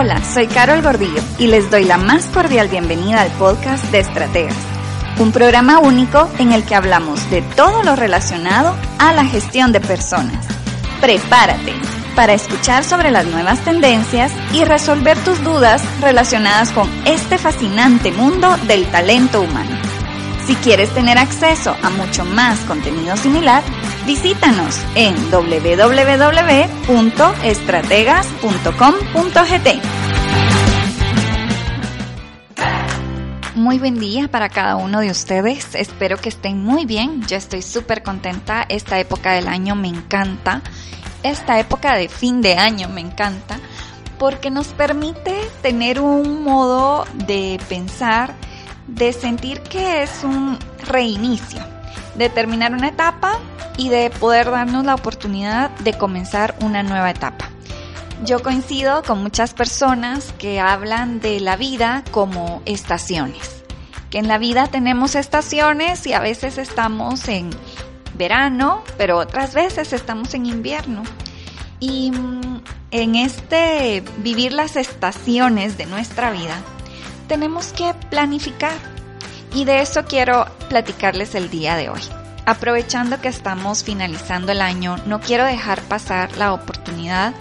Hola, soy Carol Gordillo y les doy la más cordial bienvenida al podcast de Estrategas, un programa único en el que hablamos de todo lo relacionado a la gestión de personas. Prepárate para escuchar sobre las nuevas tendencias y resolver tus dudas relacionadas con este fascinante mundo del talento humano. Si quieres tener acceso a mucho más contenido similar, visítanos en www.estrategas.com.gt. Muy buen día para cada uno de ustedes. Espero que estén muy bien. Yo estoy súper contenta. Esta época del año me encanta. Esta época de fin de año me encanta porque nos permite tener un modo de pensar de sentir que es un reinicio, de terminar una etapa y de poder darnos la oportunidad de comenzar una nueva etapa. Yo coincido con muchas personas que hablan de la vida como estaciones, que en la vida tenemos estaciones y a veces estamos en verano, pero otras veces estamos en invierno. Y mm, en este vivir las estaciones de nuestra vida, tenemos que planificar. Y de eso quiero platicarles el día de hoy. Aprovechando que estamos finalizando el año, no quiero dejar pasar la oportunidad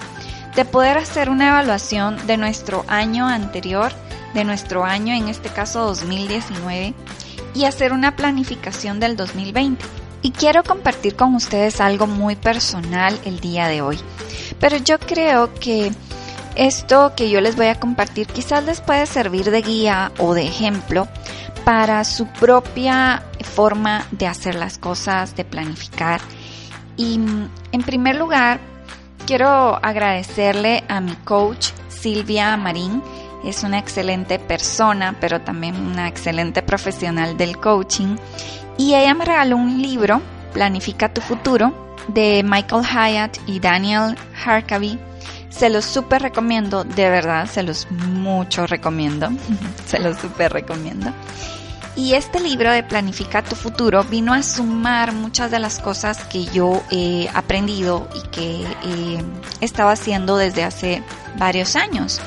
de poder hacer una evaluación de nuestro año anterior, de nuestro año, en este caso 2019, y hacer una planificación del 2020. Y quiero compartir con ustedes algo muy personal el día de hoy. Pero yo creo que esto que yo les voy a compartir quizás les puede servir de guía o de ejemplo para su propia forma de hacer las cosas, de planificar. Y mm, en primer lugar, quiero agradecerle a mi coach Silvia Marín. Es una excelente persona, pero también una excelente profesional del coaching. Y ella me regaló un libro, Planifica tu futuro, de Michael Hyatt y Daniel Harkavy se los súper recomiendo, de verdad, se los mucho recomiendo. se los súper recomiendo. Y este libro de Planifica tu futuro vino a sumar muchas de las cosas que yo he aprendido y que eh, he estado haciendo desde hace varios años.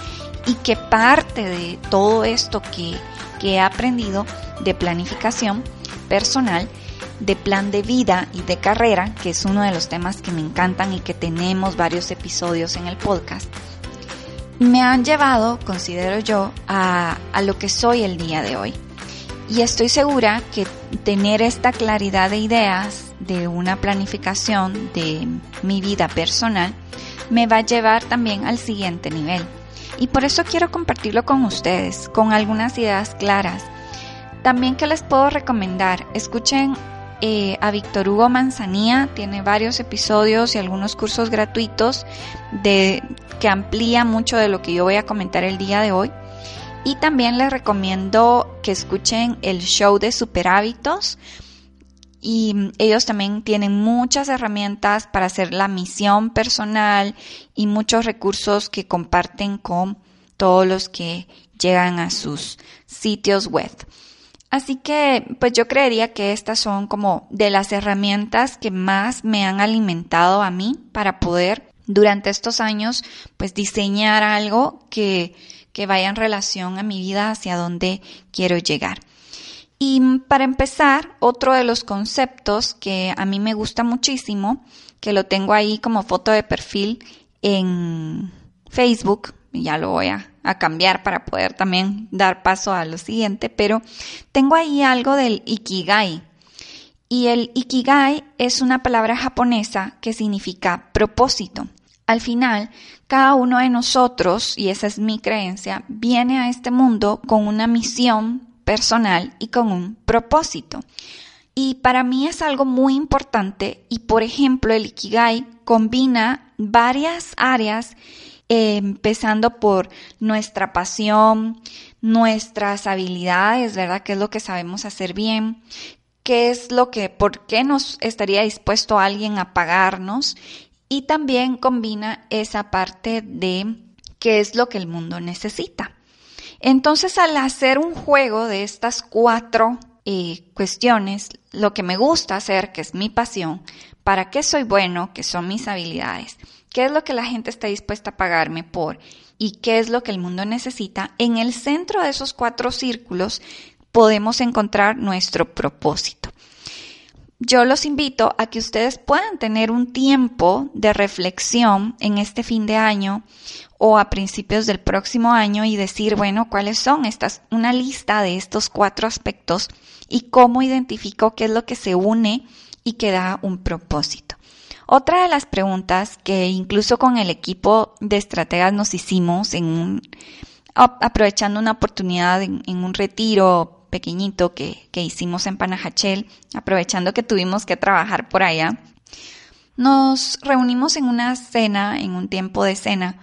Y que parte de todo esto que, que he aprendido de planificación personal de plan de vida y de carrera, que es uno de los temas que me encantan y que tenemos varios episodios en el podcast, me han llevado, considero yo, a, a lo que soy el día de hoy. Y estoy segura que tener esta claridad de ideas, de una planificación de mi vida personal, me va a llevar también al siguiente nivel. Y por eso quiero compartirlo con ustedes, con algunas ideas claras. También que les puedo recomendar, escuchen eh, a Víctor Hugo Manzanía, tiene varios episodios y algunos cursos gratuitos de, que amplía mucho de lo que yo voy a comentar el día de hoy. Y también les recomiendo que escuchen el show de Super Hábitos. Y ellos también tienen muchas herramientas para hacer la misión personal y muchos recursos que comparten con todos los que llegan a sus sitios web. Así que, pues yo creería que estas son como de las herramientas que más me han alimentado a mí para poder durante estos años, pues diseñar algo que, que vaya en relación a mi vida hacia donde quiero llegar. Y para empezar, otro de los conceptos que a mí me gusta muchísimo, que lo tengo ahí como foto de perfil en Facebook, ya lo voy a, cambiar para poder también dar paso a lo siguiente, pero tengo ahí algo del ikigai. Y el ikigai es una palabra japonesa que significa propósito. Al final, cada uno de nosotros, y esa es mi creencia, viene a este mundo con una misión personal y con un propósito. Y para mí es algo muy importante y por ejemplo el Ikigai combina varias áreas eh, empezando por nuestra pasión, nuestras habilidades, ¿verdad? ¿Qué es lo que sabemos hacer bien? ¿Qué es lo que, por qué nos estaría dispuesto alguien a pagarnos? Y también combina esa parte de qué es lo que el mundo necesita. Entonces, al hacer un juego de estas cuatro eh, cuestiones, lo que me gusta hacer, que es mi pasión, para qué soy bueno, que son mis habilidades, qué es lo que la gente está dispuesta a pagarme por y qué es lo que el mundo necesita, en el centro de esos cuatro círculos podemos encontrar nuestro propósito. Yo los invito a que ustedes puedan tener un tiempo de reflexión en este fin de año o a principios del próximo año y decir, bueno, cuáles son estas, una lista de estos cuatro aspectos y cómo identifico qué es lo que se une y que da un propósito. Otra de las preguntas que incluso con el equipo de estrategas nos hicimos en un, aprovechando una oportunidad en, un retiro pequeñito que, que hicimos en Panajachel, aprovechando que tuvimos que trabajar por allá, nos reunimos en una cena, en un tiempo de cena,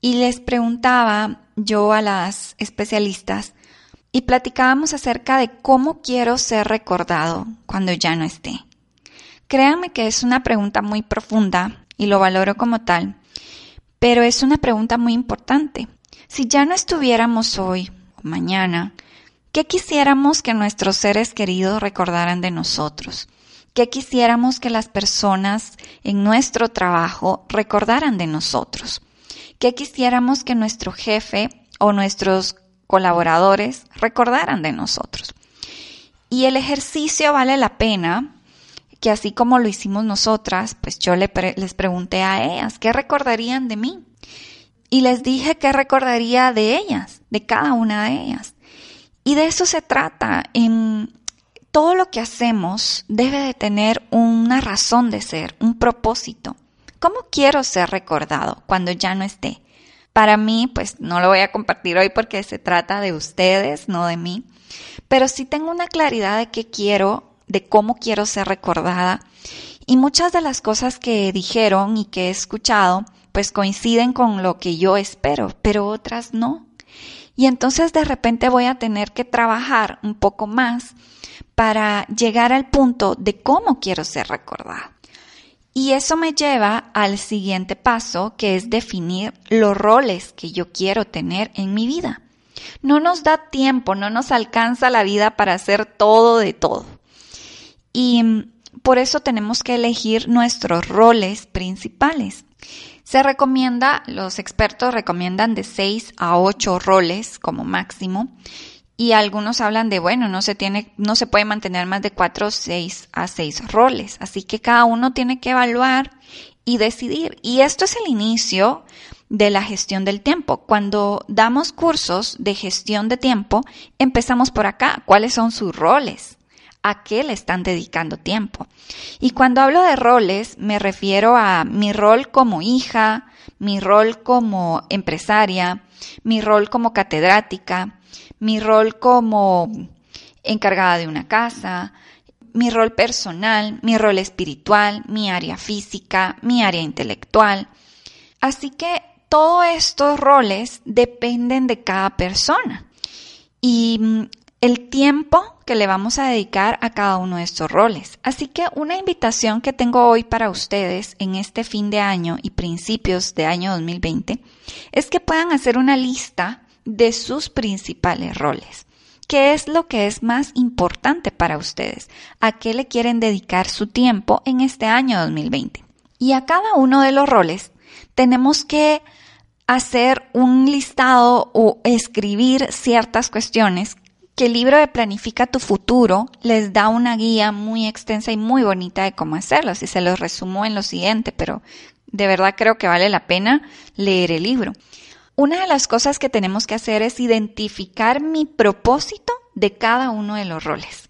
y les preguntaba yo a las especialistas y platicábamos acerca de cómo quiero ser recordado cuando ya no esté. Créanme que es una pregunta muy profunda y lo valoro como tal, pero es una pregunta muy importante. Si ya no estuviéramos hoy o mañana, ¿qué quisiéramos que nuestros seres queridos recordaran de nosotros? ¿Qué quisiéramos que las personas en nuestro trabajo recordaran de nosotros? ¿Qué quisiéramos que nuestro jefe o nuestros colaboradores recordaran de nosotros? Y el ejercicio vale la pena que así como lo hicimos nosotras, pues yo les pregunté a ellas, ¿qué recordarían de mí? Y les dije qué recordaría de ellas, de cada una de ellas. Y de eso se trata. Todo lo que hacemos debe de tener una razón de ser, un propósito. ¿Cómo quiero ser recordado cuando ya no esté? Para mí, pues no lo voy a compartir hoy porque se trata de ustedes, no de mí, pero sí tengo una claridad de qué quiero de cómo quiero ser recordada. Y muchas de las cosas que dijeron y que he escuchado, pues coinciden con lo que yo espero, pero otras no. Y entonces de repente voy a tener que trabajar un poco más para llegar al punto de cómo quiero ser recordada. Y eso me lleva al siguiente paso, que es definir los roles que yo quiero tener en mi vida. No nos da tiempo, no nos alcanza la vida para hacer todo de todo. Y mm, por eso tenemos que elegir nuestros roles principales. Se recomienda, los expertos recomiendan de 6 a 8 roles como máximo y algunos hablan de, bueno, no se tiene, no se puede mantener más de 4, 6 a 6 roles. Así que cada uno tiene que evaluar y decidir. Y esto es el inicio de la gestión del tiempo. Cuando damos cursos de gestión de tiempo, empezamos por acá. ¿Cuáles son sus roles? a qué le están dedicando tiempo. Y cuando hablo de roles, me refiero a mi rol como hija, mi rol como empresaria, mi rol como catedrática, mi rol como encargada de una casa, mi rol personal, mi rol espiritual, mi área física, mi área intelectual. Así que todos estos roles dependen de cada persona. Y el tiempo que le vamos a dedicar a cada uno de estos roles. Así que una invitación que tengo hoy para ustedes en este fin de año y principios de año 2020 es que puedan hacer una lista de sus principales roles. ¿Qué es lo que es más importante para ustedes? ¿A qué le quieren dedicar su tiempo en este año 2020? Y a cada uno de los roles tenemos que hacer un listado o escribir ciertas cuestiones que el libro de Planifica tu futuro les da una guía muy extensa y muy bonita de cómo hacerlo. Si se los resumo en lo siguiente, pero de verdad creo que vale la pena leer el libro. Una de las cosas que tenemos que hacer es identificar mi propósito de cada uno de los roles.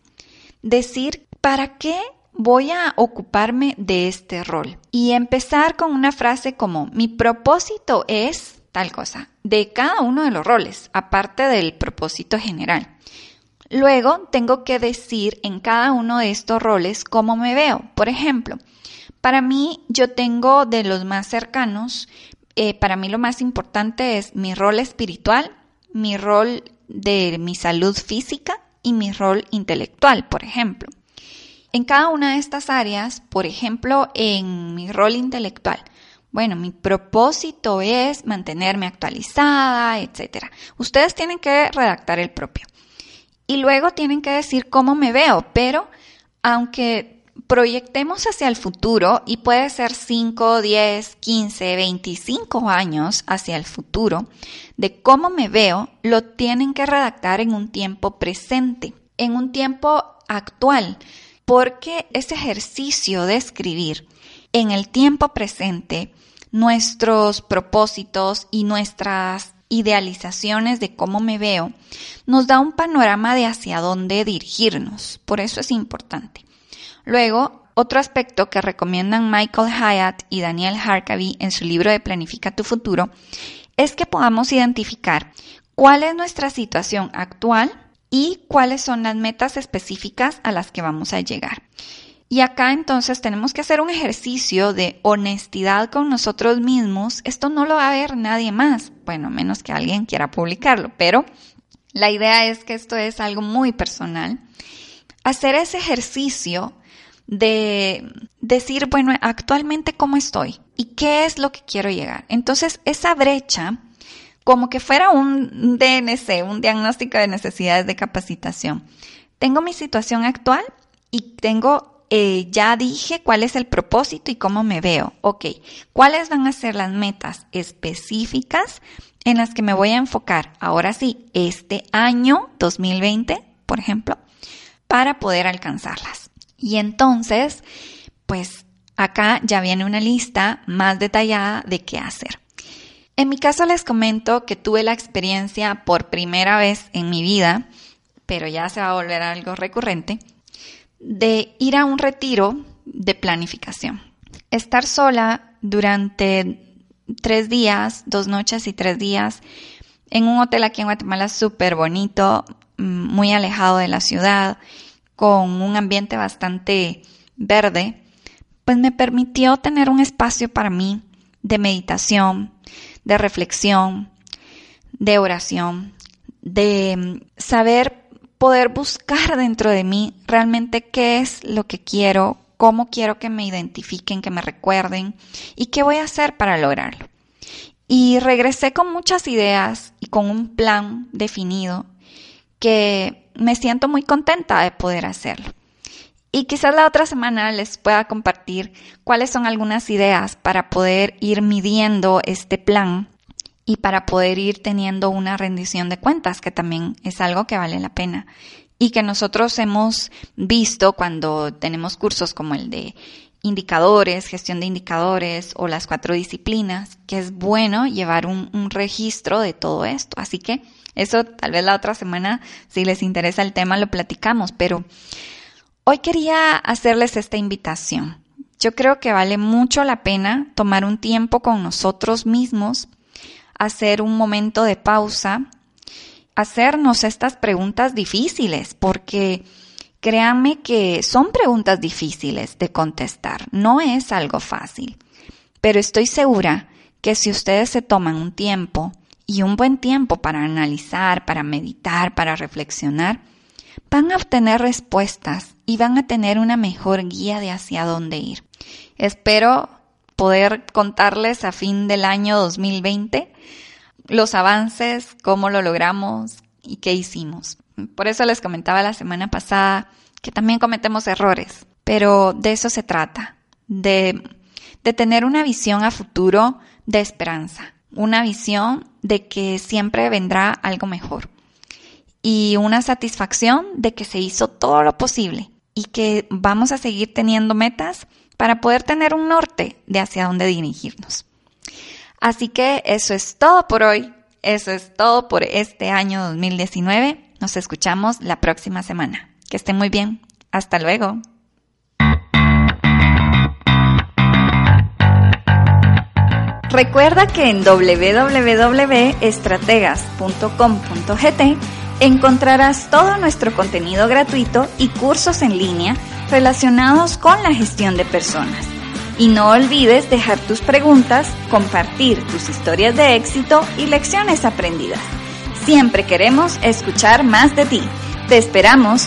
Decir, ¿para qué voy a ocuparme de este rol? Y empezar con una frase como, mi propósito es tal cosa, de cada uno de los roles, aparte del propósito general. Luego tengo que decir en cada uno de estos roles cómo me veo. Por ejemplo, para mí yo tengo de los más cercanos, eh, para mí lo más importante es mi rol espiritual, mi rol de mi salud física y mi rol intelectual, por ejemplo. En cada una de estas áreas, por ejemplo, en mi rol intelectual, bueno, mi propósito es mantenerme actualizada, etc. Ustedes tienen que redactar el propio. Y luego tienen que decir cómo me veo, pero aunque proyectemos hacia el futuro, y puede ser 5, 10, 15, 25 años hacia el futuro, de cómo me veo, lo tienen que redactar en un tiempo presente, en un tiempo actual, porque ese ejercicio de escribir en el tiempo presente nuestros propósitos y nuestras idealizaciones de cómo me veo, nos da un panorama de hacia dónde dirigirnos. Por eso es importante. Luego, otro aspecto que recomiendan Michael Hyatt y Daniel Harkavy en su libro de Planifica tu futuro es que podamos identificar cuál es nuestra situación actual y cuáles son las metas específicas a las que vamos a llegar. Y acá entonces tenemos que hacer un ejercicio de honestidad con nosotros mismos. Esto no lo va a ver nadie más, bueno, menos que alguien quiera publicarlo, pero la idea es que esto es algo muy personal. Hacer ese ejercicio de decir, bueno, actualmente cómo estoy y qué es lo que quiero llegar. Entonces, esa brecha, como que fuera un DNC, un diagnóstico de necesidades de capacitación. Tengo mi situación actual y tengo eh, ya dije cuál es el propósito y cómo me veo. Ok, ¿cuáles van a ser las metas específicas en las que me voy a enfocar? Ahora sí, este año 2020, por ejemplo, para poder alcanzarlas. Y entonces, pues acá ya viene una lista más detallada de qué hacer. En mi caso les comento que tuve la experiencia por primera vez en mi vida, pero ya se va a volver algo recurrente, de ir a un retiro de planificación. Estar sola durante tres días, dos noches y tres días, en un hotel aquí en Guatemala súper bonito, mm, muy alejado de la ciudad, con un ambiente bastante verde, pues me permitió tener un espacio para mí de meditación, de reflexión, de oración, de mm, saber poder buscar dentro de mí realmente qué es lo que quiero, cómo quiero que me identifiquen, que me recuerden y qué voy a hacer para lograrlo. Y regresé con muchas ideas y con un plan definido que me siento muy contenta de poder hacerlo. Y quizás la otra semana les pueda compartir cuáles son algunas ideas para poder ir midiendo este plan y para poder ir teniendo una rendición de cuentas, que también es algo que vale la pena y que nosotros hemos visto cuando tenemos cursos como el de indicadores, gestión de indicadores o las cuatro disciplinas, que es bueno llevar un, un, registro de todo esto. Así que eso tal vez la otra semana, si les interesa el tema, lo platicamos, pero hoy quería hacerles esta invitación. Yo creo que vale mucho la pena tomar un tiempo con nosotros mismos hacer un momento de pausa, hacernos estas preguntas difíciles, porque créanme que son preguntas difíciles de contestar, no es algo fácil, pero estoy segura que si ustedes se toman un tiempo y un buen tiempo para analizar, para meditar, para reflexionar, van a obtener respuestas y van a tener una mejor guía de hacia dónde ir. Espero poder contarles a fin del año 2020 los avances, cómo lo logramos y qué hicimos. Por eso les comentaba la semana pasada que también cometemos errores, pero de eso se trata, de, de tener una visión a futuro de esperanza, una visión de que siempre vendrá algo mejor y una satisfacción de que se hizo todo lo posible y que vamos a seguir teniendo metas para poder tener un norte de hacia dónde dirigirnos. Así que eso es todo por hoy. Eso es todo por este año 2019. Nos escuchamos la próxima semana. Que estén muy bien. Hasta luego. Recuerda que en www.estrategas.com.gt Encontrarás todo nuestro contenido gratuito y cursos en línea relacionados con la gestión de personas. Y no olvides dejar tus preguntas, compartir tus historias de éxito y lecciones aprendidas. Siempre queremos escuchar más de ti. Te esperamos.